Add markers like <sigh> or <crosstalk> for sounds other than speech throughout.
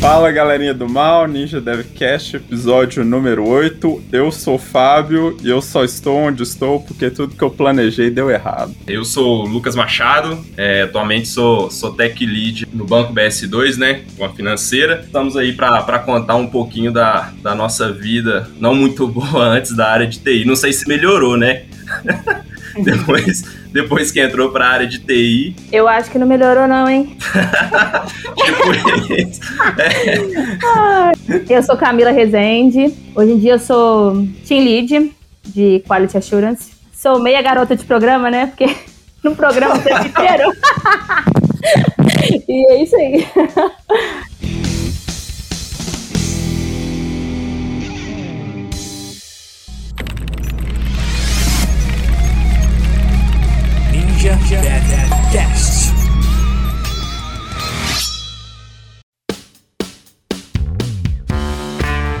Fala galerinha do mal, Ninja Devcast, episódio número 8. Eu sou o Fábio e eu só estou onde estou porque tudo que eu planejei deu errado. Eu sou o Lucas Machado, é, atualmente sou, sou tech lead no Banco BS2, né, com a financeira. Estamos aí para contar um pouquinho da, da nossa vida, não muito <laughs> boa antes da área de TI. Não sei se melhorou, né? <laughs> depois, depois que entrou para a área de TI. Eu acho que não melhorou, não, hein? <laughs> tipo isso. <laughs> É. Eu sou Camila Rezende. Hoje em dia eu sou Team Lead de Quality Assurance. Sou meia garota de programa, né? Porque <laughs> no programa o tempo inteiro. e é isso aí.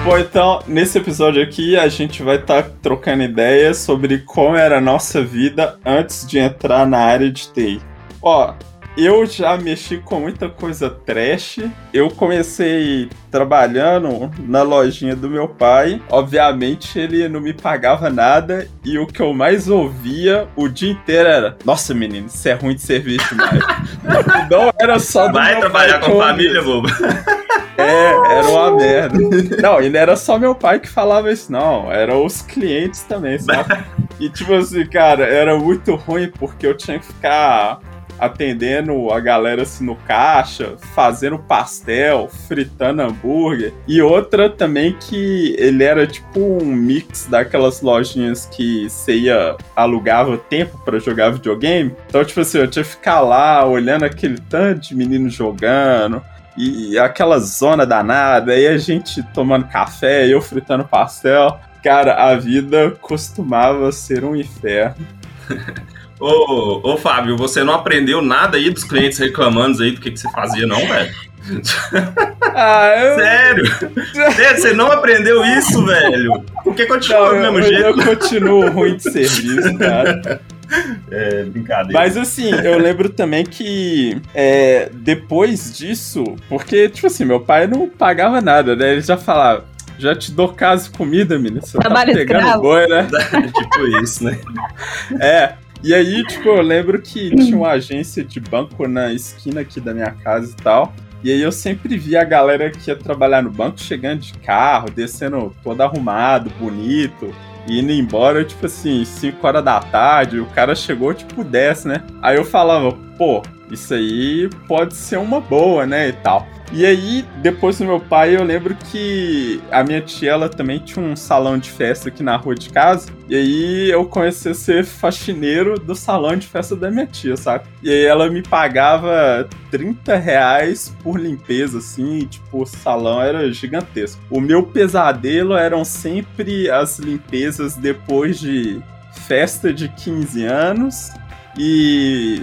Bom, então, nesse episódio aqui a gente vai estar tá trocando ideias sobre como era a nossa vida antes de entrar na área de TI. Ó, eu já mexi com muita coisa trash. Eu comecei trabalhando na lojinha do meu pai. Obviamente, ele não me pagava nada. E o que eu mais ouvia o dia inteiro era: Nossa, menino, isso é ruim de serviço demais. <laughs> não era só do Vai trabalhar pai com família, bobo. É, era uma merda. Não, e não era só meu pai que falava isso, não. Eram os clientes também, sabe? <laughs> E tipo assim, cara, era muito ruim porque eu tinha que ficar atendendo a galera assim no caixa, fazendo pastel, fritando hambúrguer. E outra também que ele era tipo um mix daquelas lojinhas que você ia alugava tempo para jogar videogame. Então, tipo assim, eu tinha que ficar lá olhando aquele tanto de menino jogando. E aquela zona danada, aí a gente tomando café, eu fritando pastel. Cara, a vida costumava ser um inferno. <laughs> Ô, ô, Fábio, você não aprendeu nada aí dos clientes reclamando aí do que, que você fazia, não, velho? <laughs> Ah, eu... Sério? Sério, você não aprendeu isso, velho? Por que continua do mesmo eu, jeito? eu continuo ruim de serviço, cara. <laughs> É, brincadeira. Mas assim, eu lembro também que é, depois disso, porque, tipo assim, meu pai não pagava nada, né? Ele já falava, já te dou casa e comida, menino. Você tá Trabalho pegando escravo. boi, né? <laughs> tipo isso, né? É. E aí, tipo, eu lembro que tinha uma agência de banco na esquina aqui da minha casa e tal. E aí eu sempre via a galera que ia trabalhar no banco chegando de carro, descendo todo arrumado, bonito, indo embora, tipo assim, 5 horas da tarde, o cara chegou tipo 10, né? Aí eu falava, pô, isso aí pode ser uma boa, né? E tal. E aí, depois do meu pai, eu lembro que a minha tia, ela também tinha um salão de festa aqui na rua de casa. E aí eu comecei a ser faxineiro do salão de festa da minha tia, sabe? E aí ela me pagava 30 reais por limpeza, assim, e, tipo, o salão era gigantesco. O meu pesadelo eram sempre as limpezas depois de festa de 15 anos e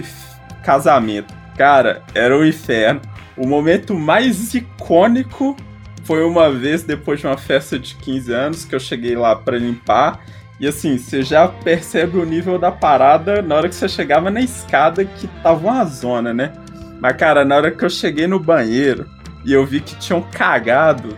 casamento. Cara, era o inferno. O momento mais icônico foi uma vez depois de uma festa de 15 anos que eu cheguei lá pra limpar. E assim, você já percebe o nível da parada na hora que você chegava na escada que tava uma zona, né? Mas, cara, na hora que eu cheguei no banheiro e eu vi que tinham cagado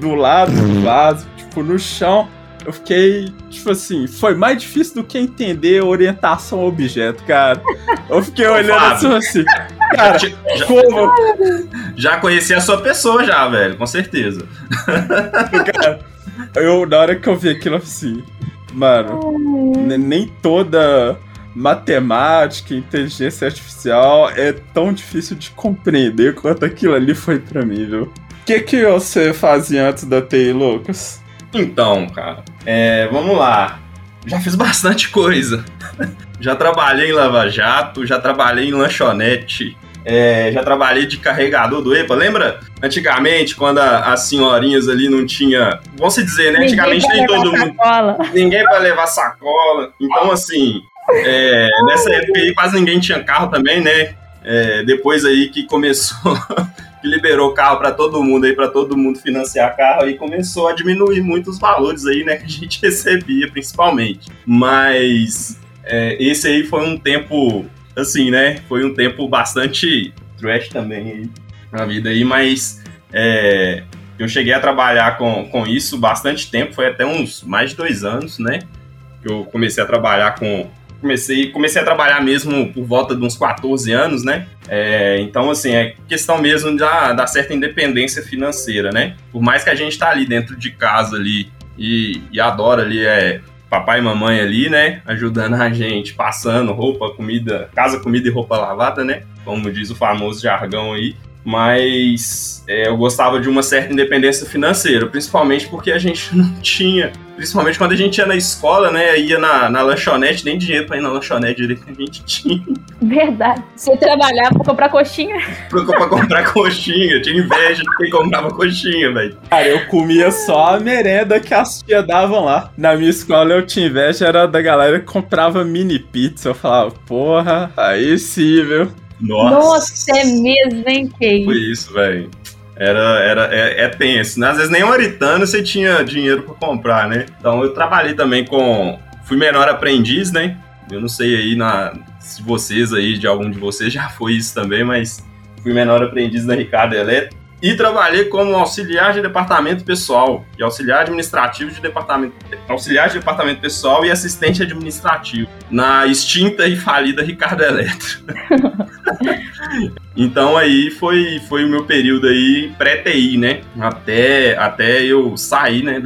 do lado do vaso, tipo, no chão, eu fiquei, tipo assim, foi mais difícil do que entender orientação ao objeto, cara. Eu fiquei olhando assim, Fábio. assim, <laughs> cara, Já, já- como? já conheci a sua pessoa já, velho, com certeza. Cara, eu, na hora que eu vi aquilo, eu falei assim, mano, ne- nem toda matemática, inteligência artificial é tão difícil de compreender quanto aquilo ali foi pra mim, viu? O que que você fazia antes da TI, Lucas? Então, cara, é, vamos lá. Já fiz bastante coisa. <laughs> já trabalhei em Lava Jato, já trabalhei em lanchonete, é, já trabalhei de carregador do EPA. Lembra? Antigamente, quando a- as senhorinhas ali não tinha. Vamos se dizer, né? Antigamente nem todo mundo. Sacola. <laughs> Ninguém para levar sacola. Então, assim, é, nessa época aí quase ninguém tinha carro também, né? É, depois aí que começou, <laughs> que liberou carro para todo mundo aí, para todo mundo financiar carro, aí começou a diminuir muito os valores aí, né? Que a gente <laughs> recebia, principalmente. Mas é, esse aí foi um tempo, assim, né? Foi um tempo bastante trash também aí na vida aí, mas É, eu cheguei a trabalhar com, com isso bastante tempo, foi até uns mais de dois anos, né? Que eu comecei a trabalhar com. Comecei, comecei a trabalhar mesmo por volta de uns 14 anos, né? É, então, assim, é questão mesmo da, da certa independência financeira, né? Por mais que a gente tá ali dentro de casa ali e, e adora ali é, papai e mamãe ali, né? Ajudando a gente, passando roupa, comida, casa, comida e roupa lavada, né? Como diz o famoso jargão aí mas é, eu gostava de uma certa independência financeira, principalmente porque a gente <laughs> não tinha, principalmente quando a gente ia na escola, né, ia na, na lanchonete, nem dinheiro pra ir na lanchonete direito que a gente <laughs> tinha. Verdade. Você trabalhava pra comprar coxinha? pra, pra comprar coxinha, eu tinha inveja de quem comprava coxinha, velho. Cara, eu comia só a merenda que as tia davam lá. Na minha escola eu tinha inveja, era da galera que comprava mini pizza. Eu falava, porra, aí sim, viu? Nossa. Nossa, é mesmo, hein, Kay? Foi isso, velho. Era, era, é, é tenso, né? Às vezes nem um aritano você tinha dinheiro para comprar, né? Então eu trabalhei também com. Fui menor aprendiz, né? Eu não sei aí na, se vocês aí, de algum de vocês já foi isso também, mas fui menor aprendiz da Ricardo Eletro. E trabalhei como auxiliar de departamento pessoal e auxiliar administrativo de departamento, auxiliar de departamento pessoal e assistente administrativo na extinta e falida Ricardo Eletro. <laughs> então aí foi, foi o meu período aí pré-TI, né? Até, até eu sair, né,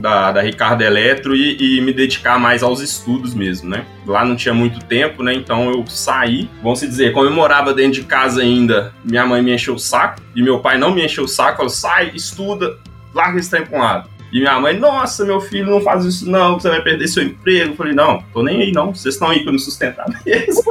da, da Ricardo Eletro e, e me dedicar mais aos estudos mesmo, né? Lá não tinha muito tempo, né? Então eu saí. Vamos se dizer, como eu morava dentro de casa ainda, minha mãe me encheu o saco e meu pai não me encheu o saco, falou: sai, estuda, larga esse trem pra um lado. E minha mãe, nossa, meu filho, não faz isso não, você vai perder seu emprego. Eu falei, não, tô nem aí não, vocês estão aí pra me sustentar <laughs> mesmo.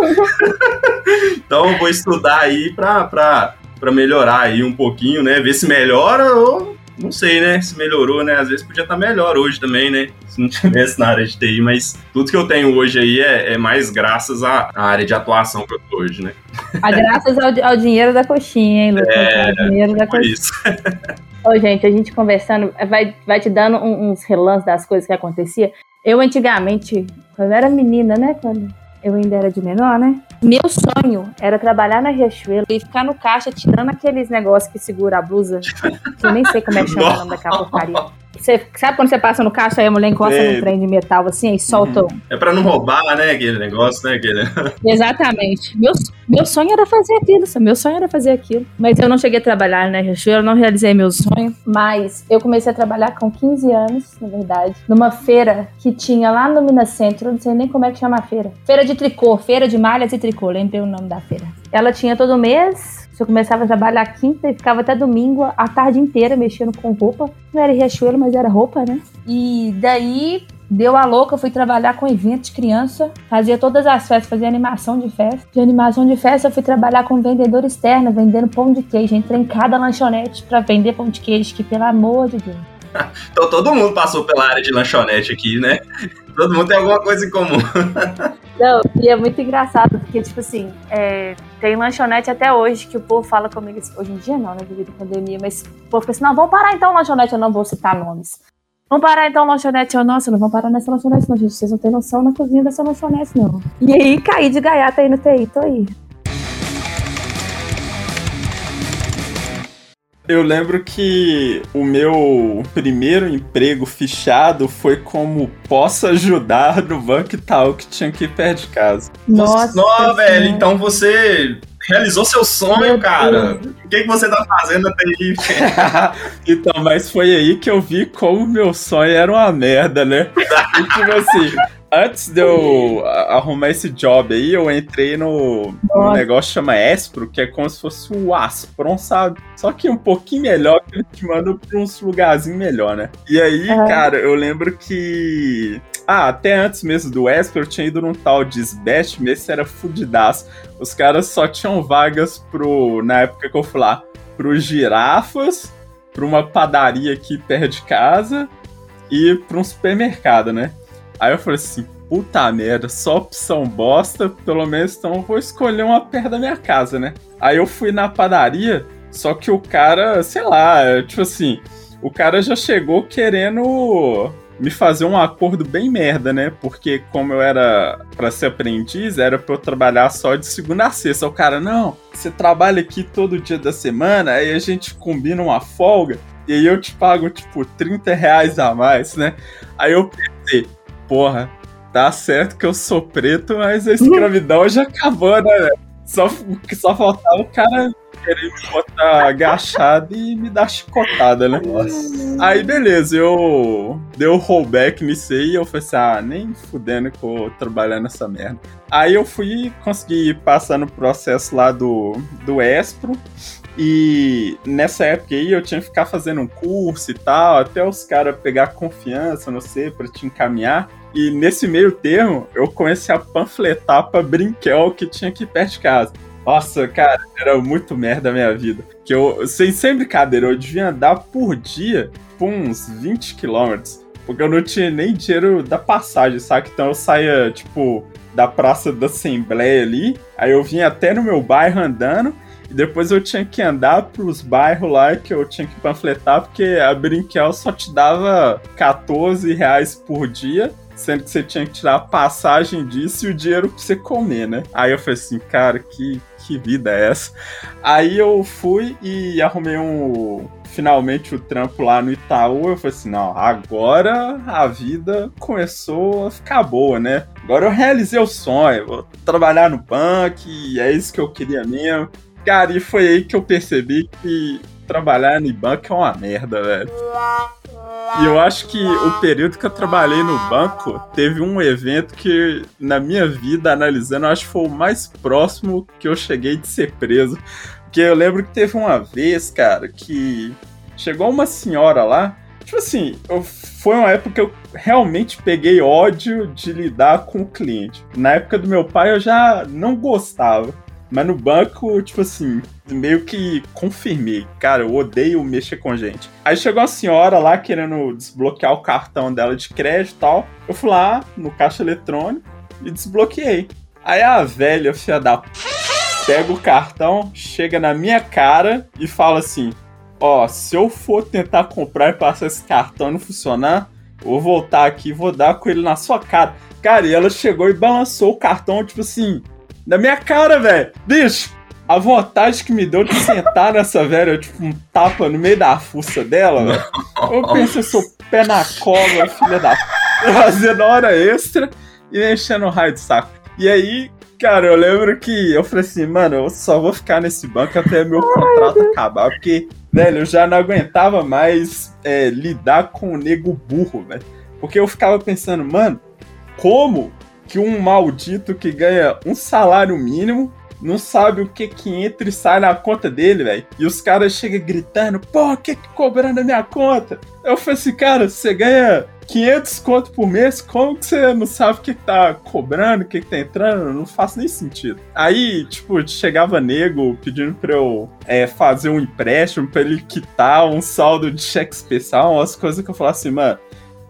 <laughs> então eu vou estudar aí pra, pra, pra melhorar aí um pouquinho, né? Ver se melhora ou não sei, né? Se melhorou, né? Às vezes podia estar melhor hoje também, né? Se não tivesse na área de TI, mas tudo que eu tenho hoje aí é, é mais graças à, à, área de atuação que eu tô hoje, né? A graças ao, ao dinheiro da coxinha, hein, Lucas? É, dinheiro da coxinha. Isso. <laughs> Ô, gente, a gente conversando, vai, vai te dando uns relances das coisas que acontecia. Eu antigamente, quando eu era menina, né? Quando eu ainda era de menor, né? Meu sonho era trabalhar na Riachuelo e ficar no caixa tirando aqueles negócios que segura a blusa. Que eu nem sei como é que chama o nome daquela porcaria. Você, sabe quando você passa no caixa e a mulher encosta é. no trem de metal assim e solta? Uhum. É pra não roubar, né? Aquele negócio, né? Aquele... <laughs> Exatamente. Meu, meu sonho era fazer aquilo, meu sonho era fazer aquilo. Mas eu não cheguei a trabalhar na Riachuelo, não realizei meu sonho. Mas eu comecei a trabalhar com 15 anos, na verdade, numa feira que tinha lá no Minas Centro, não sei nem como é que chama a feira. Feira de tricô, feira de malhas e tricô, lembrei o nome da feira. Ela tinha todo mês eu começava a trabalhar quinta e ficava até domingo a tarde inteira mexendo com roupa. Não era Riachuelo, mas era roupa, né? E daí deu a louca, fui trabalhar com evento de criança, fazia todas as festas, fazia animação de festa. De animação de festa, eu fui trabalhar com vendedor externo, vendendo pão de queijo. Entrei em cada lanchonete para vender pão de queijo, que pelo amor de Deus. <laughs> então todo mundo passou pela área de lanchonete aqui, né? Todo mundo tem alguma coisa em comum. <laughs> Não, e é muito engraçado, porque, tipo assim, é, tem lanchonete até hoje que o povo fala comigo, hoje em dia não, né, devido à pandemia, mas o povo fica assim, não, vamos parar então lanchonete, eu não vou citar nomes. Vamos parar então lanchonete, eu, nossa, não vamos parar nessa lanchonete não, gente, vocês não têm noção na cozinha dessa lanchonete, não. E aí, caí de gaiata aí no TI, tô aí. Eu lembro que o meu primeiro emprego fichado foi como posso ajudar no banco tal que tinha aqui perto de casa. Nossa, Nossa velho, então você realizou seu sonho, meu cara. Deus. O que, que você tá fazendo até aí? <laughs> então, mas foi aí que eu vi como meu sonho era uma merda, né? <laughs> E, tipo assim, antes de eu arrumar esse job aí, eu entrei no, no negócio que chama Espro, que é como se fosse o Aspron, sabe? Só que um pouquinho melhor, que ele te manda pra uns lugarzinhos melhor, né? E aí, uhum. cara, eu lembro que. Ah, até antes mesmo do Esper, eu tinha ido num tal de Sbest, esse era fudidaço. Os caras só tinham vagas pro. Na época que eu fui lá, pro girafas, pra uma padaria aqui perto de casa e pra um supermercado, né? Aí eu falei assim, puta merda, só opção bosta, pelo menos então eu vou escolher uma perto da minha casa, né? Aí eu fui na padaria, só que o cara, sei lá, tipo assim, o cara já chegou querendo me fazer um acordo bem merda, né? Porque como eu era para ser aprendiz, era pra eu trabalhar só de segunda a sexta. O cara, não, você trabalha aqui todo dia da semana, aí a gente combina uma folga, e aí eu te pago, tipo, 30 reais a mais, né? Aí eu pensei, porra, tá certo que eu sou preto, mas a escravidão já acabou, né? Só, só faltava o cara querer me botar agachado e me dar chicotada, né? Nossa. Aí beleza, eu dei o rollback nisso aí e eu falei assim, ah, nem fudendo que eu vou trabalhar nessa merda. Aí eu fui conseguir passar no processo lá do, do Espro. E nessa época aí eu tinha que ficar fazendo um curso e tal, até os caras pegar confiança, não sei, pra te encaminhar. E nesse meio termo, eu comecei a panfletar pra Brinquel que tinha aqui perto de casa. Nossa, cara, era muito merda a minha vida. Que eu, sem, sem brincadeira, eu devia andar por dia por uns 20 quilômetros. Porque eu não tinha nem dinheiro da passagem, sabe? Então eu saía, tipo, da Praça da Assembleia ali. Aí eu vinha até no meu bairro andando. E depois eu tinha que andar pros bairros lá que eu tinha que panfletar, porque a Brinquel só te dava 14 reais por dia sendo que você tinha que tirar a passagem disso e o dinheiro pra você comer, né? Aí eu falei assim, cara, que, que vida é essa? Aí eu fui e arrumei um. Finalmente o trampo lá no Itaú, eu falei assim: não, agora a vida começou a ficar boa, né? Agora eu realizei o sonho, vou trabalhar no banco, é isso que eu queria mesmo. Cara, e foi aí que eu percebi que trabalhar no banco é uma merda, velho. E eu acho que o período que eu trabalhei no banco teve um evento que, na minha vida, analisando, acho que foi o mais próximo que eu cheguei de ser preso. Porque eu lembro que teve uma vez, cara, que chegou uma senhora lá. Tipo assim, eu, foi uma época que eu realmente peguei ódio de lidar com o cliente. Na época do meu pai eu já não gostava. Mas no banco, tipo assim, meio que confirmei. Cara, eu odeio mexer com gente. Aí chegou uma senhora lá querendo desbloquear o cartão dela de crédito e tal. Eu fui lá no caixa eletrônico e desbloqueei. Aí a velha, filha da p... pega o cartão, chega na minha cara e fala assim: Ó, se eu for tentar comprar e passar esse cartão e não funcionar, vou voltar aqui e vou dar com ele na sua cara. Cara, e ela chegou e balançou o cartão, tipo assim, na minha cara, velho. Bicho, a vontade que me deu de sentar <laughs> nessa velha, tipo, um tapa no meio da fuça dela, velho. Eu pensei, seu pé na cola, filha da. Fazendo hora extra e enchendo o raio de saco. E aí, cara, eu lembro que eu falei assim, mano, eu só vou ficar nesse banco até meu contrato acabar, porque, velho, eu já não aguentava mais é, lidar com o nego burro, velho. Porque eu ficava pensando, mano, como que um maldito que ganha um salário mínimo não sabe o que que entra e sai na conta dele, velho. E os caras chegam gritando, pô, o que que cobrando a minha conta? Eu falei assim, cara, você ganha 500 conto por mês, como que você não sabe o que, que tá cobrando, o que, que tá entrando? Não faz nem sentido. Aí, tipo, chegava nego pedindo pra eu é, fazer um empréstimo pra ele quitar um saldo de cheque especial, umas coisas que eu falava assim, mano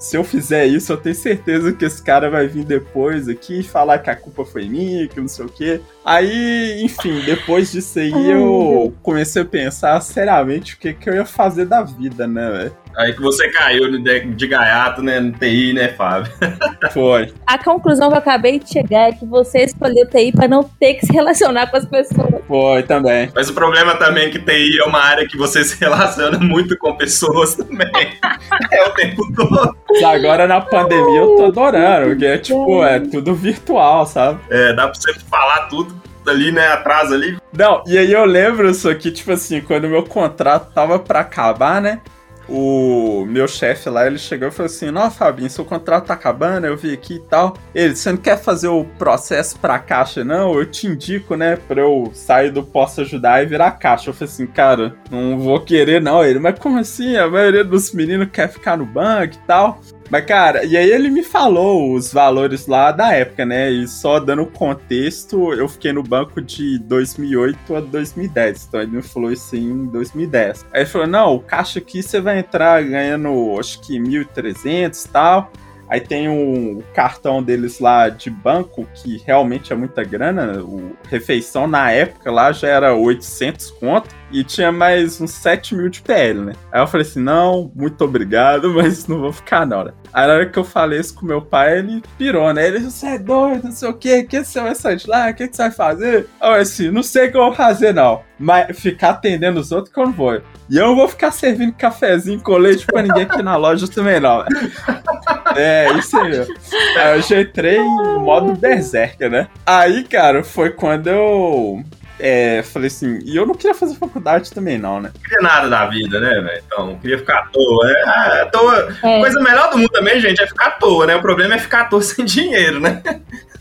se eu fizer isso, eu tenho certeza que esse cara vai vir depois aqui e falar que a culpa foi minha, que não sei o quê. Aí, enfim, depois disso aí eu comecei a pensar seriamente o que, que eu ia fazer da vida, né, velho? Aí que você caiu de, de gaiato, né, no TI, né, Fábio? <laughs> Foi. A conclusão que eu acabei de chegar é que você escolheu TI para não ter que se relacionar com as pessoas. Foi também. Mas o problema também é que TI é uma área que você se relaciona muito com pessoas também. é o tempo todo. Agora na pandemia eu tô adorando, porque é tipo, é tudo virtual, sabe? É, dá pra você falar tudo ali, né, atrás ali. Não, e aí eu lembro isso aqui, tipo assim, quando meu contrato tava pra acabar, né? O meu chefe lá, ele chegou e falou assim: Não, Fabinho, seu contrato tá acabando, eu vi aqui e tal. Ele, você não quer fazer o processo pra caixa, não? Eu te indico, né, pra eu sair do Posso Ajudar e virar caixa. Eu falei assim, cara, não vou querer, não. Ele, mas como assim? A maioria dos meninos quer ficar no banco e tal. Mas, cara, e aí ele me falou os valores lá da época, né? E só dando contexto, eu fiquei no banco de 2008 a 2010. Então ele me falou isso em 2010. Aí ele falou: não, o caixa aqui você vai entrar ganhando, acho que 1.300 e tal. Aí tem um cartão deles lá de banco, que realmente é muita grana. O refeição na época lá já era 800 conto e tinha mais uns 7 mil de PL, né? Aí eu falei assim: não, muito obrigado, <laughs> mas não vou ficar na hora. Aí na hora que eu falei isso com meu pai, ele pirou, né? Ele, você é doido, não sei o quê, que você vai sair de lá, o que, que você vai fazer? Eu assim, não sei o que eu vou fazer, não. Mas ficar atendendo os outros que eu não vou. E eu não vou ficar servindo cafezinho com leite pra ninguém aqui na loja também, não. É, isso aí. Aí eu já entrei em modo berserker, né? Aí, cara, foi quando eu é, falei assim, e eu não queria fazer faculdade também, não, né? Não queria nada da vida, né, velho? Então, não queria ficar à toa, né? Ah, à toa. É. Coisa melhor do mundo também, gente, é ficar à toa, né? O problema é ficar à toa <laughs> sem dinheiro, né?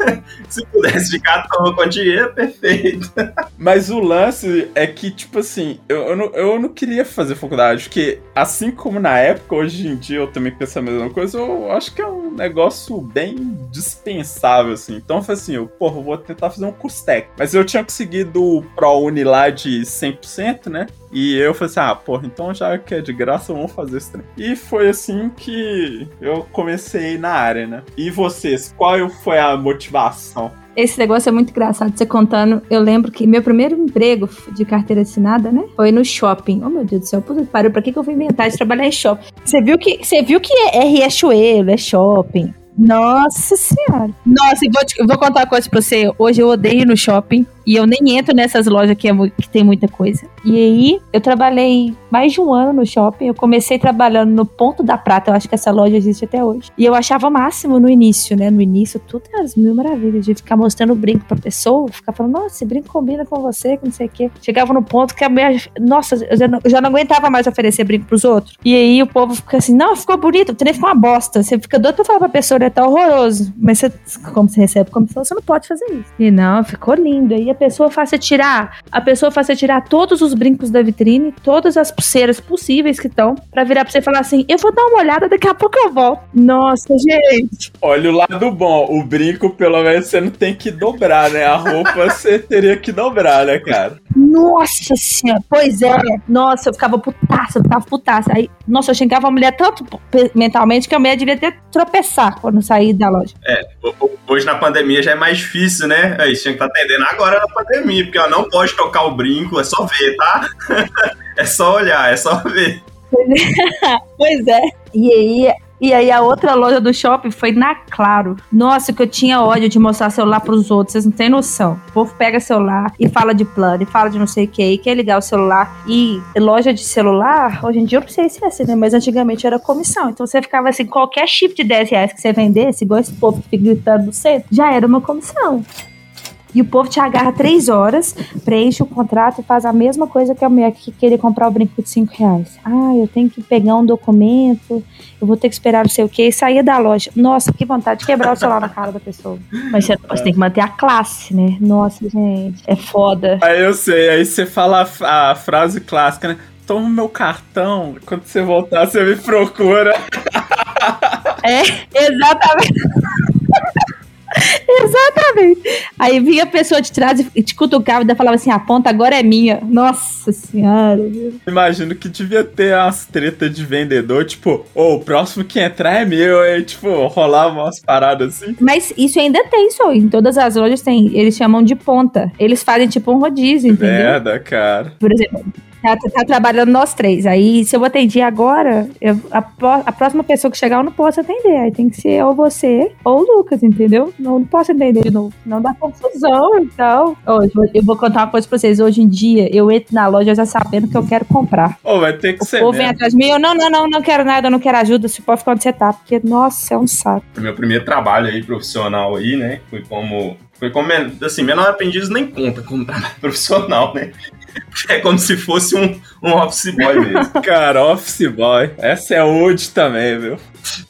<laughs> Se pudesse ficar à toa com dinheiro, perfeito. Mas o lance é que, tipo assim, eu, eu, não, eu não queria fazer faculdade, porque assim como na época, hoje em dia eu também penso a mesma coisa, eu acho que é um negócio bem dispensável, assim. Então eu falei assim, eu, porra, vou tentar fazer um curso técnico. Mas eu tinha conseguido o ProUni lá de 100%, né? E eu falei assim, ah, porra, então já que é de graça, vamos fazer esse trem. E foi assim que eu comecei na área, né? E vocês, qual foi a motivação? Esse negócio é muito engraçado. Você contando, eu lembro que meu primeiro emprego de carteira assinada, né? Foi no shopping. Oh, meu Deus do céu, puta que pariu, pra que, que eu vou inventar de trabalhar em shopping? Você viu que, você viu que é Riachuelo, é shopping. Nossa senhora. Nossa, e vou, te, vou contar uma coisa pra você. Hoje eu odeio ir no shopping. E eu nem entro nessas lojas que, é, que tem muita coisa. E aí, eu trabalhei mais de um ano no shopping. Eu comecei trabalhando no Ponto da Prata. Eu acho que essa loja existe até hoje. E eu achava máximo no início, né? No início, tudo era as mil maravilhas. De ficar mostrando o brinco pra pessoa. Ficar falando, nossa, esse brinco combina com você, que não sei o quê. Chegava no ponto que a minha... Nossa, eu já, não, já não aguentava mais oferecer brinco pros outros. E aí, o povo fica assim, não, ficou bonito. O trem ficou uma bosta. Você fica doido pra falar pra pessoa, ele é tá horroroso. Mas você, como você recebe comissão, você não pode fazer isso. E não, ficou lindo. Aí a pessoa você tirar, a pessoa você tirar todos os brincos da vitrine, todas as pulseiras possíveis que estão, para virar pra você e falar assim: eu vou dar uma olhada, daqui a pouco eu volto. Nossa, gente. Olha o lado bom, o brinco, pelo menos, você não tem que dobrar, né? A roupa <laughs> você teria que dobrar, né, cara? Nossa senhora, pois é. Nossa, eu ficava putaça, eu ficava putaça. Aí, nossa, eu xingava a mulher tanto mentalmente que a mulher devia ter tropeçar quando sair da loja. É, hoje na pandemia já é mais difícil, né? Aí tinha que estar tá atendendo agora na pandemia, porque ela não pode tocar o brinco, é só ver, tá? <laughs> é só olhar, é só ver. <laughs> pois é. E aí, e aí a outra loja do shopping foi na Claro. Nossa, que eu tinha ódio de mostrar celular pros outros, vocês não têm noção. O povo pega celular e fala de plano, e fala de não sei o que, e quer ligar o celular. E loja de celular, hoje em dia eu não sei se é assim, né? Mas antigamente era comissão. Então você ficava assim, qualquer chip de 10 reais que você vendesse, igual esse povo que fica gritando no centro, já era uma comissão. E o povo te agarra três horas, preenche o contrato e faz a mesma coisa que a mulher que queria comprar o brinco de cinco reais. Ah, eu tenho que pegar um documento, eu vou ter que esperar não sei o quê, e sair da loja. Nossa, que vontade de quebrar o celular na cara da pessoa. Mas você, você, tem que manter a classe, né? Nossa, gente, é foda. Aí eu sei, aí você fala a, a frase clássica, né? Toma meu cartão, quando você voltar, você me procura. É, exatamente. <laughs> Exatamente. Aí vinha a pessoa de trás e te cutucava e falava assim: a ponta agora é minha. Nossa senhora. Imagino que devia ter umas tretas de vendedor, tipo, oh, o próximo que entrar é meu. Aí, tipo, rolava umas paradas assim. Mas isso ainda tem, só. Em todas as lojas tem. Eles chamam de ponta. Eles fazem tipo um rodízio, entendeu? Merda, cara. Por exemplo, Tá, tá, trabalhando nós três. Aí, se eu atendi agora, eu, a, a, próxima pessoa que chegar, eu não posso atender. Aí tem que ser ou você ou o Lucas, entendeu? Não, não posso atender de novo. Não dá confusão, então. Hoje, eu vou contar uma coisa pra vocês. Hoje em dia, eu entro na loja já sabendo que eu quero comprar. Ô, oh, vai ter que o ser. O povo vem atrás de mim, eu não, não, não, não quero nada, eu não quero ajuda. Se pode ficar onde você tá. Porque, nossa, é um saco. Meu primeiro trabalho aí, profissional aí, né? Foi como foi como, assim, menor aprendiz nem conta como trabalho <laughs> profissional, né? É como se fosse um, um office boy mesmo. <laughs> Cara, office boy. Essa é old também, viu?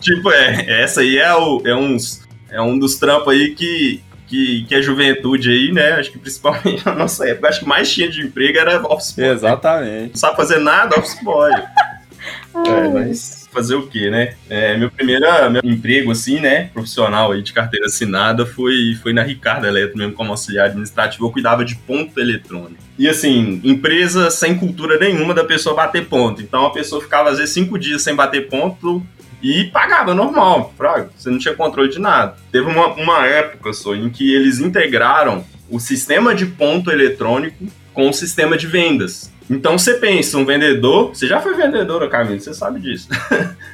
Tipo, é, essa aí é, o, é, uns, é um dos trampos aí que, que, que a juventude aí, né? Acho que principalmente na nossa época, acho que mais tinha de emprego era office boy. Exatamente. Né? Não sabe fazer nada, office boy. <laughs> é, mas fazer o quê, né? É, meu primeiro meu emprego, assim, né, profissional aí de carteira assinada foi, foi na Ricardo Eletro, mesmo como auxiliar administrativo, eu cuidava de ponto eletrônico. E assim, empresa sem cultura nenhuma da pessoa bater ponto. Então a pessoa ficava às vezes cinco dias sem bater ponto, E pagava normal. Você não tinha controle de nada. Teve uma, uma época só em que eles integraram o sistema de ponto eletrônico com o sistema de vendas. Então você pensa, um vendedor, você já foi vendedora, Camila, você sabe disso.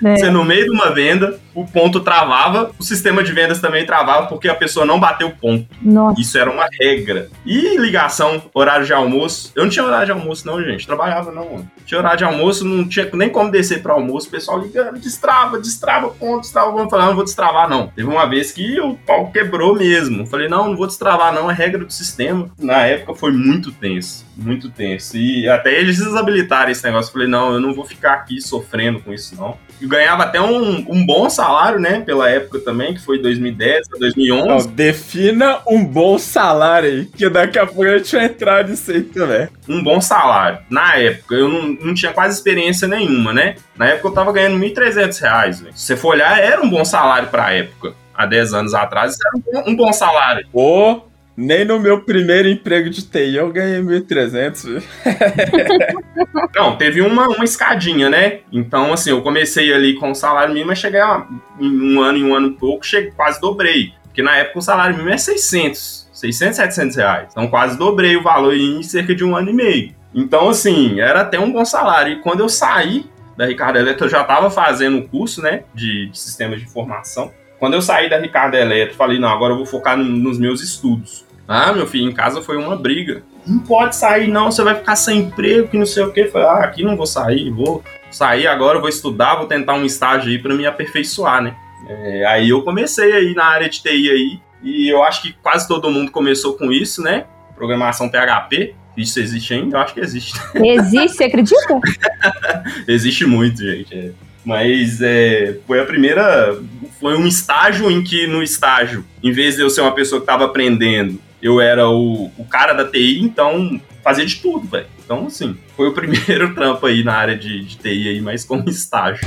É. Você no meio de uma venda, o ponto travava, o sistema de vendas também travava porque a pessoa não bateu o ponto. Nossa. Isso era uma regra. E ligação, horário de almoço. Eu não tinha horário de almoço, não, gente. Trabalhava, não. Tinha horário de almoço, não tinha nem como descer para almoço. O pessoal ligando, destrava, destrava, ponto, destrava. Vamos falar, não vou destravar, não. Teve uma vez que o pau quebrou mesmo. Falei, não, não vou destravar, não. É regra do sistema. Na época foi muito tenso. Muito tenso. E até eles desabilitarem esse negócio. Eu falei, não, eu não vou ficar aqui sofrendo com isso, não. Eu ganhava até um, um bom salário, né? Pela época também, que foi 2010 a 2011. Não, defina um bom salário aí, que daqui a pouco a gente vai entrar nisso aí também. um bom salário. Na época, eu não, não tinha quase experiência nenhuma, né? Na época eu tava ganhando 1.300 reais. velho. Se você for olhar, era um bom salário pra época. Há 10 anos atrás, isso era um bom, um bom salário. Pô, nem no meu primeiro emprego de TI eu ganhei 1.300. viu? <laughs> Não, teve uma, uma escadinha, né? Então, assim, eu comecei ali com o salário mínimo, mas cheguei a, em um ano, em um ano e pouco, cheguei, quase dobrei. Porque na época o salário mínimo é 600, 600, 700 reais. Então quase dobrei o valor em cerca de um ano e meio. Então, assim, era até um bom salário. E quando eu saí da Ricardo Eletro, eu já estava fazendo o curso, né, de, de sistemas de informação. Quando eu saí da Ricardo Eletro, falei, não, agora eu vou focar no- nos meus estudos. Ah, meu filho, em casa foi uma briga. Não pode sair, não, você vai ficar sem emprego, que não sei o quê. Falei, ah, aqui não vou sair, vou sair agora, vou estudar, vou tentar um estágio aí para me aperfeiçoar, né? É, aí eu comecei aí na área de TI aí, e eu acho que quase todo mundo começou com isso, né? Programação PHP. Isso existe ainda? Eu acho que existe. <laughs> Existe, você acredita? <laughs> existe muito, gente. é. Mas é, foi a primeira. Foi um estágio em que, no estágio, em vez de eu ser uma pessoa que estava aprendendo, eu era o, o cara da TI, então fazia de tudo, velho. Então, assim, foi o <laughs> primeiro trampo aí na área de, de TI aí, mas como <laughs> estágio.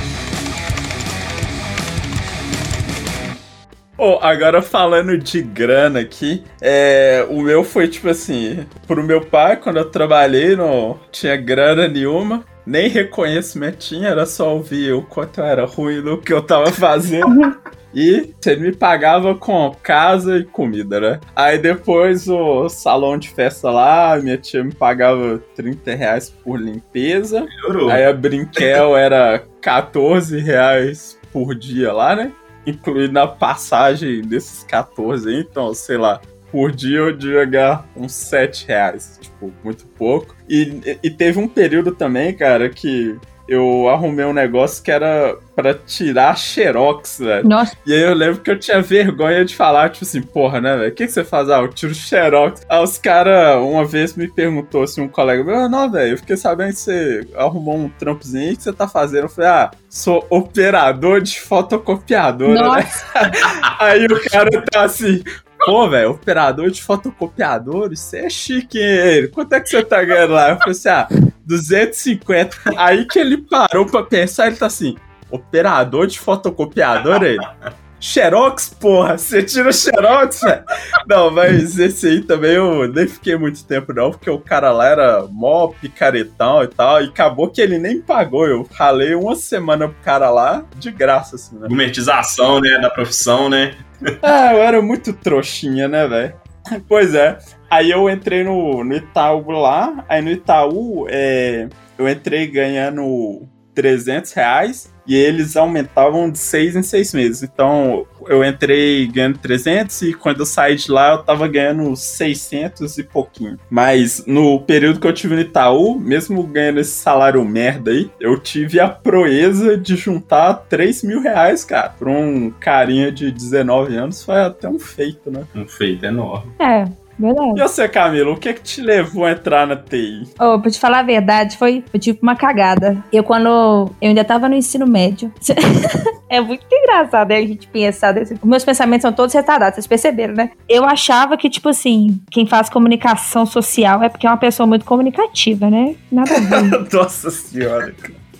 Pô, agora falando de grana aqui, é, o meu foi tipo assim, pro meu pai, quando eu trabalhei, não tinha grana nenhuma, nem reconhecimento tinha, era só ouvir o quanto eu era ruim no que eu tava fazendo. <laughs> E ele me pagava com casa e comida, né? Aí depois o salão de festa lá, minha tia me pagava 30 reais por limpeza. Melhorou. Aí a Brinquel <laughs> era 14 reais por dia lá, né? Incluindo a passagem desses 14 aí, então, sei lá, por dia eu devia ganhar uns 7 reais, tipo, muito pouco. E, e teve um período também, cara, que eu arrumei um negócio que era pra tirar xerox, velho. Nossa, E aí eu lembro que eu tinha vergonha de falar, tipo assim, porra, né, velho? O que, que você faz? Ah, eu tiro xerox. Aí os caras, uma vez me perguntou, assim, um colega meu, ah, não, velho, eu fiquei sabendo que você arrumou um trampozinho que você tá fazendo. Eu falei, ah, sou operador de fotocopiadora, né? nossa, <laughs> Aí o cara tá assim, pô, velho, operador de fotocopiador, isso é chique, hein? Quanto é que você tá ganhando lá? Eu falei assim, ah, 250. Aí que ele parou pra pensar, ele tá assim, operador de fotocopiador, ele. Xerox, porra, você tira o Xerox, <laughs> velho? Não, mas esse aí também eu nem fiquei muito tempo, não, porque o cara lá era mó picaretão e tal, e acabou que ele nem pagou. Eu ralei uma semana pro cara lá de graça, assim, né? Gourmetização, né, da profissão, né? Ah, <laughs> eu era muito trouxinha, né, velho? <laughs> Pois é. Aí eu entrei no, no Itaú lá. Aí no Itaú, é, eu entrei ganhando 300 reais. E eles aumentavam de seis em seis meses. Então eu entrei ganhando 300 e quando eu saí de lá eu tava ganhando 600 e pouquinho. Mas no período que eu tive no Itaú, mesmo ganhando esse salário merda aí, eu tive a proeza de juntar 3 mil reais, cara. Pra um carinha de 19 anos foi até um feito, né? Um feito enorme. é, verdade. E você, Camila, o que que te levou a entrar na TI? Ô, pra te falar a verdade, foi, tipo uma cagada. Eu, quando eu ainda tava no ensino médio. <laughs> é muito engraçado né, a gente pensar desse. Os meus pensamentos são todos retardados, vocês perceberam, né? Eu achava que, tipo assim, quem faz comunicação social é porque é uma pessoa muito comunicativa, né? Nada a ver. <laughs> Nossa senhora.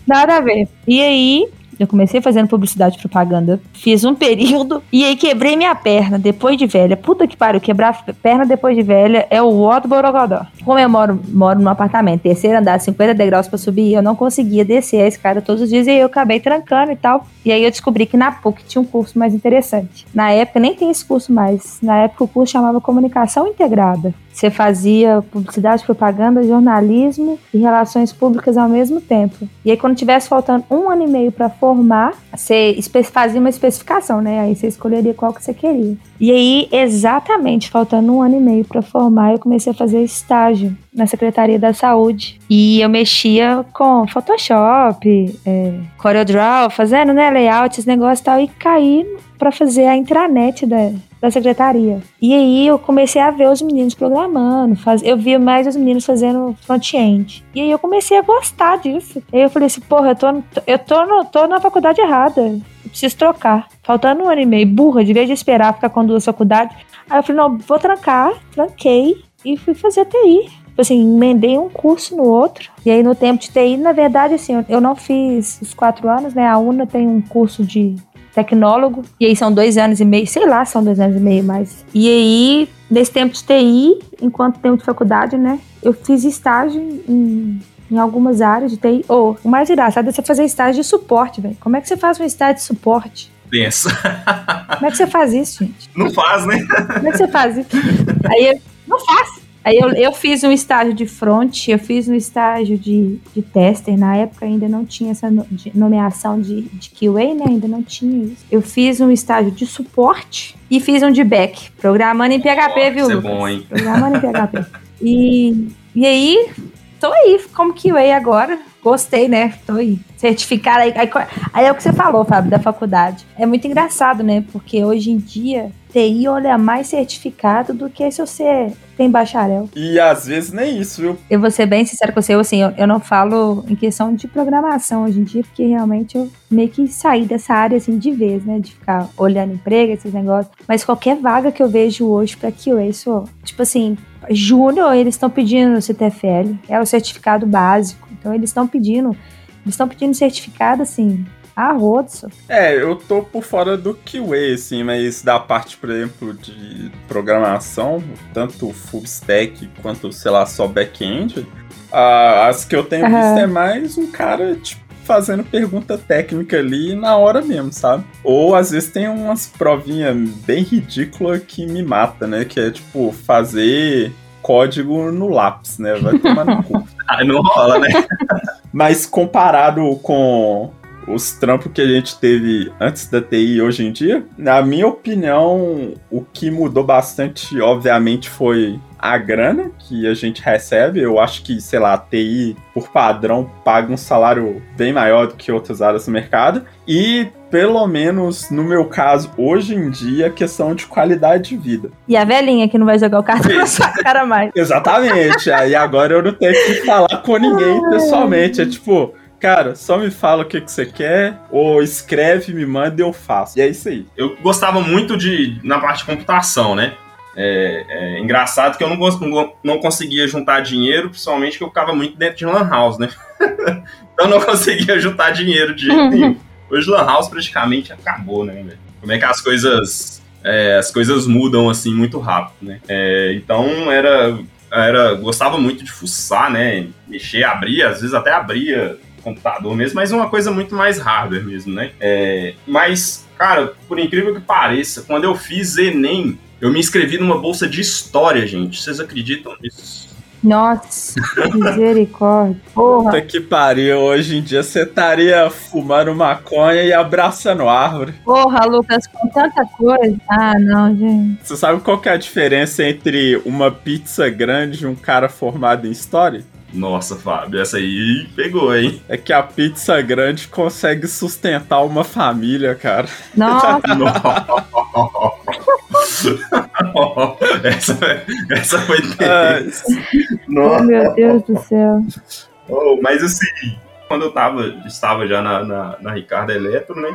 Nada a ver. E aí, eu comecei fazendo publicidade e propaganda, fiz um <laughs> período e aí quebrei minha perna depois de velha. Puta que pariu, quebrar perna depois de velha é o ó do Borogodó. Como eu moro, moro num apartamento, terceiro andar, 50 degraus para subir, eu não conseguia descer a escada todos os dias e aí eu acabei trancando e tal. E aí eu descobri que na PUC tinha um curso mais interessante. Na época nem tem esse curso mais. Na época o curso chamava Comunicação Integrada. Você fazia publicidade, propaganda, jornalismo e relações públicas ao mesmo tempo. E aí, quando tivesse faltando um ano e meio para formar, você fazia uma especificação, né? Aí você escolheria qual que você queria. E aí, exatamente faltando um ano e meio para formar, eu comecei a fazer estágio na Secretaria da Saúde. E eu mexia com Photoshop, é, CorelDRAW, fazendo né, esse negócio e tal, e caí para fazer a intranet da, da secretaria. E aí eu comecei a ver os meninos programando, faz... eu via mais os meninos fazendo front-end. E aí eu comecei a gostar disso. E aí eu falei assim, porra, eu tô, eu tô, no, tô na faculdade errada. Preciso trocar. Faltando um ano e meio, burra, de vez de esperar ficar com duas faculdades. Aí eu falei, não, vou trancar, tranquei e fui fazer TI. Tipo assim, emendei um curso no outro. E aí, no tempo de TI, na verdade, assim, eu não fiz os quatro anos, né? A UNA tem um curso de tecnólogo. E aí são dois anos e meio, sei lá, são dois anos e meio mais. E aí, nesse tempo de TI, enquanto tempo de faculdade, né? Eu fiz estágio em, em algumas áreas de TI. Ou, oh, o mais engraçado é você fazer estágio de suporte, velho. Como é que você faz um estágio de suporte? Pensa. Como é que você faz isso, gente? Não faz, né? Como é que você faz isso? Aí eu, não faço. Aí eu, eu fiz um estágio de front, eu fiz um estágio de, de tester. Na época ainda não tinha essa no, de, nomeação de, de QA, né? Ainda não tinha isso. Eu fiz um estágio de suporte e fiz um de back, programando em PHP, oh, viu? Isso é bom, hein? Programando em PHP. E, e aí, tô aí como QA agora. Gostei, né? Tô aí. Certificada. Aí, aí, aí, é o que você falou, Fábio, da faculdade. É muito engraçado, né? Porque hoje em dia, TI olha mais certificado do que se você tem bacharel. E às vezes nem isso, viu? Eu vou ser bem sincero com você, eu, assim, eu, eu não falo em questão de programação hoje em dia, porque realmente eu meio que saí dessa área, assim, de vez, né? De ficar olhando emprego, esses negócios. Mas qualquer vaga que eu vejo hoje pra QA, isso, tipo assim, júnior, eles estão pedindo CTFL, é o certificado básico. Então eles estão pedindo, eles estão pedindo certificado, assim, a rodos. É, eu tô por fora do QA, assim, mas da parte, por exemplo, de programação, tanto full stack quanto, sei lá, só back-end, as que eu tenho uhum. visto é mais um cara, tipo, fazendo pergunta técnica ali na hora mesmo, sabe? Ou às vezes tem umas provinhas bem ridículas que me mata, né? Que é tipo fazer código no lápis, né? Vai tomar no cu. <laughs> Não rola, né? <laughs> Mas comparado com os trampos que a gente teve antes da TI hoje em dia, na minha opinião, o que mudou bastante, obviamente, foi a grana que a gente recebe. Eu acho que, sei lá, a TI, por padrão, paga um salário bem maior do que outras áreas do mercado. E, pelo menos no meu caso, hoje em dia, questão de qualidade de vida. E a velhinha que não vai jogar o cartão na sua cara mais. Exatamente. Aí agora eu não tenho que falar com ninguém pessoalmente. É tipo cara, só me fala o que, que você quer, ou escreve, me manda e eu faço. E é isso aí. Eu gostava muito de, na parte de computação, né? É, é engraçado que eu não, não conseguia juntar dinheiro, principalmente que eu ficava muito dentro de lan house, né? então <laughs> eu não conseguia juntar dinheiro de jeito nenhum. <laughs> Hoje lan house praticamente acabou, né, velho? Como é que as coisas é, as coisas mudam assim muito rápido, né? É, então era era gostava muito de fuçar, né? Mexer, abrir, às vezes até abria computador mesmo, mas uma coisa muito mais hardware mesmo, né? É, mas, cara, por incrível que pareça, quando eu fiz Enem, eu me inscrevi numa bolsa de história, gente. Vocês acreditam nisso? Nossa, <laughs> misericórdia. Porra. Puta que pariu. Hoje em dia você estaria fumando maconha e abraçando árvore. Porra, Lucas, com tanta coisa. Ah, não, gente. Você sabe qual que é a diferença entre uma pizza grande e um cara formado em história? Nossa, Fábio, essa aí pegou, hein? É que a pizza grande consegue sustentar uma família, cara. Nossa. <laughs> <laughs> essa, essa foi Oh, meu Deus do céu. Oh, mas assim, quando eu tava, estava já na, na, na Ricardo Eletro, né?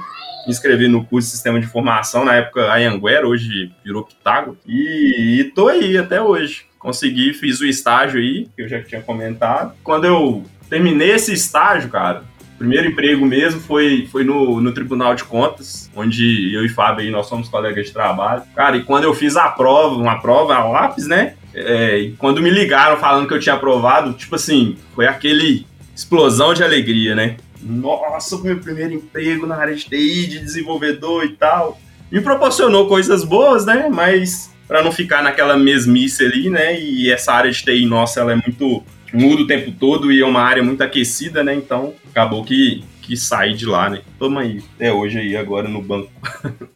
Me inscrevi no curso de Sistema de Informação, na época a Anguera, hoje virou Pitágoras. E, e tô aí até hoje consegui, fiz o estágio aí, que eu já tinha comentado. Quando eu terminei esse estágio, cara, primeiro emprego mesmo foi, foi no, no Tribunal de Contas, onde eu e Fábio aí, nós somos colegas de trabalho. Cara, e quando eu fiz a prova, uma prova a lápis, né? É, e quando me ligaram falando que eu tinha aprovado, tipo assim, foi aquele explosão de alegria, né? Nossa, meu primeiro emprego na área de TI, de desenvolvedor e tal. Me proporcionou coisas boas, né? Mas para não ficar naquela mesmice ali, né? E essa área de TI nossa, ela é muito muda o tempo todo e é uma área muito aquecida, né? Então acabou que, que saí de lá, né? Toma aí, até hoje aí, agora no banco. <laughs>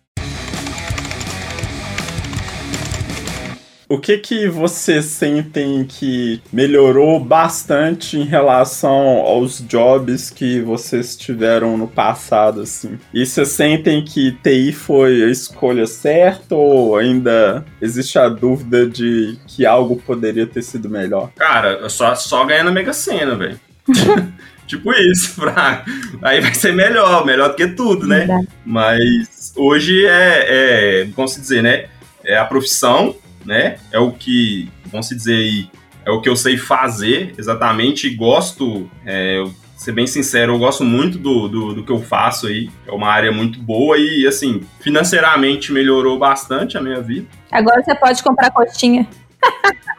O que que vocês sentem que melhorou bastante em relação aos jobs que vocês tiveram no passado, assim? E vocês sentem que TI foi a escolha certa ou ainda existe a dúvida de que algo poderia ter sido melhor? Cara, só, só ganhar na Mega Sena, velho. <laughs> tipo isso, <laughs> pra... aí vai ser melhor, melhor do que tudo, né? Mas hoje é, é, vamos dizer, né? É a profissão, né? É o que, vamos dizer aí, é o que eu sei fazer exatamente. e Gosto, é, ser bem sincero, eu gosto muito do, do, do que eu faço aí. É uma área muito boa e, assim, financeiramente melhorou bastante a minha vida. Agora você pode comprar coxinha.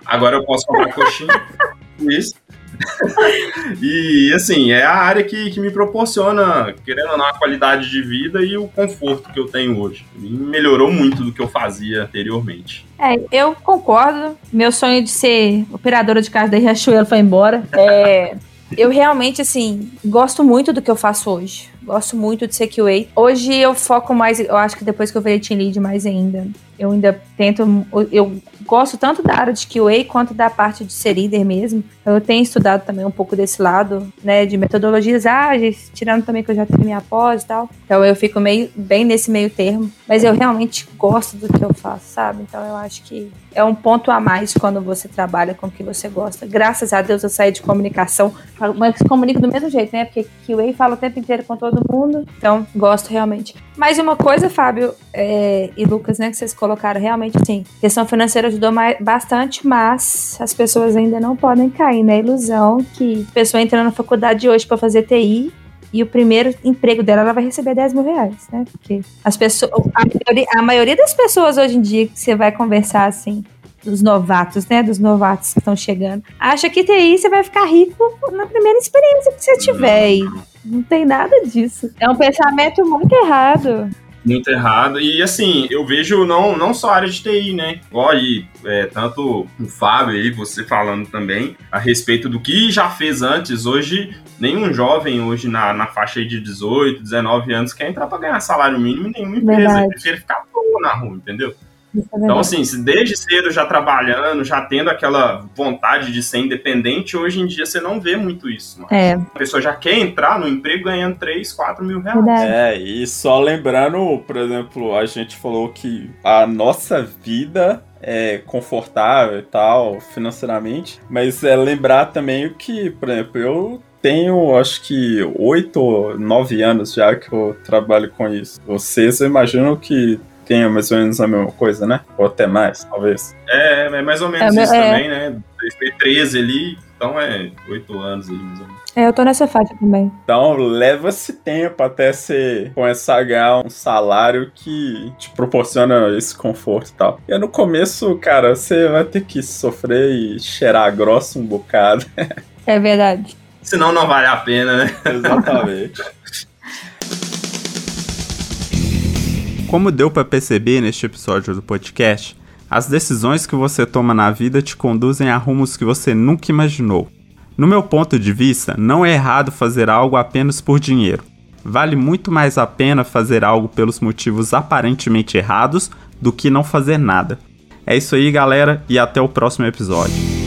Agora eu posso comprar coxinha. <laughs> Isso. <laughs> e assim, é a área que, que me proporciona, querendo ou não, a qualidade de vida e o conforto que eu tenho hoje. Melhorou muito do que eu fazia anteriormente. É, eu concordo. Meu sonho de ser operadora de casa da Riachuelo foi embora. É, eu realmente, assim, gosto muito do que eu faço hoje. Gosto muito de ser QA. Hoje eu foco mais, eu acho que depois que eu virei team lead mais ainda, eu ainda tento, eu gosto tanto da área de QA quanto da parte de ser líder mesmo. Eu tenho estudado também um pouco desse lado, né, de metodologias ágeis, tirando também que eu já tenho minha pós e tal. Então eu fico meio bem nesse meio termo, mas eu realmente gosto do que eu faço, sabe? Então eu acho que é um ponto a mais quando você trabalha com o que você gosta. Graças a Deus eu saí de comunicação, mas comunico do mesmo jeito, né? Porque QA fala o tempo inteiro com todo mundo, então gosto realmente. Mas uma coisa, Fábio é, e Lucas, né, que vocês colocaram realmente assim, questão financeira ajudou bastante, mas as pessoas ainda não podem cair na ilusão que a pessoa entra na faculdade hoje para fazer TI e o primeiro emprego dela ela vai receber 10 mil reais, né? Porque as pessoas, a maioria, a maioria das pessoas hoje em dia que você vai conversar assim, dos novatos, né? Dos novatos que estão chegando, acha que TI você vai ficar rico na primeira experiência que você tiver. E não tem nada disso. É um pensamento muito errado. Muito errado. E assim, eu vejo não, não só a área de TI, né? Igual aí, é, tanto o Fábio aí, você falando também a respeito do que já fez antes. Hoje, nenhum jovem hoje na, na faixa de 18, 19 anos quer entrar para ganhar salário mínimo em nenhuma empresa. Verdade. Ele prefere ficar na rua, entendeu? É Então, assim, desde cedo já trabalhando, já tendo aquela vontade de ser independente, hoje em dia você não vê muito isso. É, A pessoa já quer entrar no emprego ganhando 3, 4 mil reais. verdade. É, e só lembrando, por exemplo, a gente falou que a nossa vida é confortável e tal, financeiramente, mas é lembrar também o que, por exemplo, eu tenho acho que oito ou nove anos já que eu trabalho com isso. Vocês eu imagino que tenham mais ou menos a mesma coisa, né? Ou até mais, talvez. É, é mais ou menos É, isso é. também, né? 2013 ali, então é 8 anos aí, mais ou menos. É, eu tô nessa faixa também. Então leva-se tempo até você começar a ganhar um salário que te proporciona esse conforto e tal. E no começo, cara, você vai ter que sofrer e cheirar grosso um bocado. <laughs> É verdade. Senão não vale a pena, né? Exatamente. Como deu pra perceber neste episódio do podcast, as decisões que você toma na vida te conduzem a rumos que você nunca imaginou. No meu ponto de vista, não é errado fazer algo apenas por dinheiro. Vale muito mais a pena fazer algo pelos motivos aparentemente errados do que não fazer nada. É isso aí, galera, e até o próximo episódio.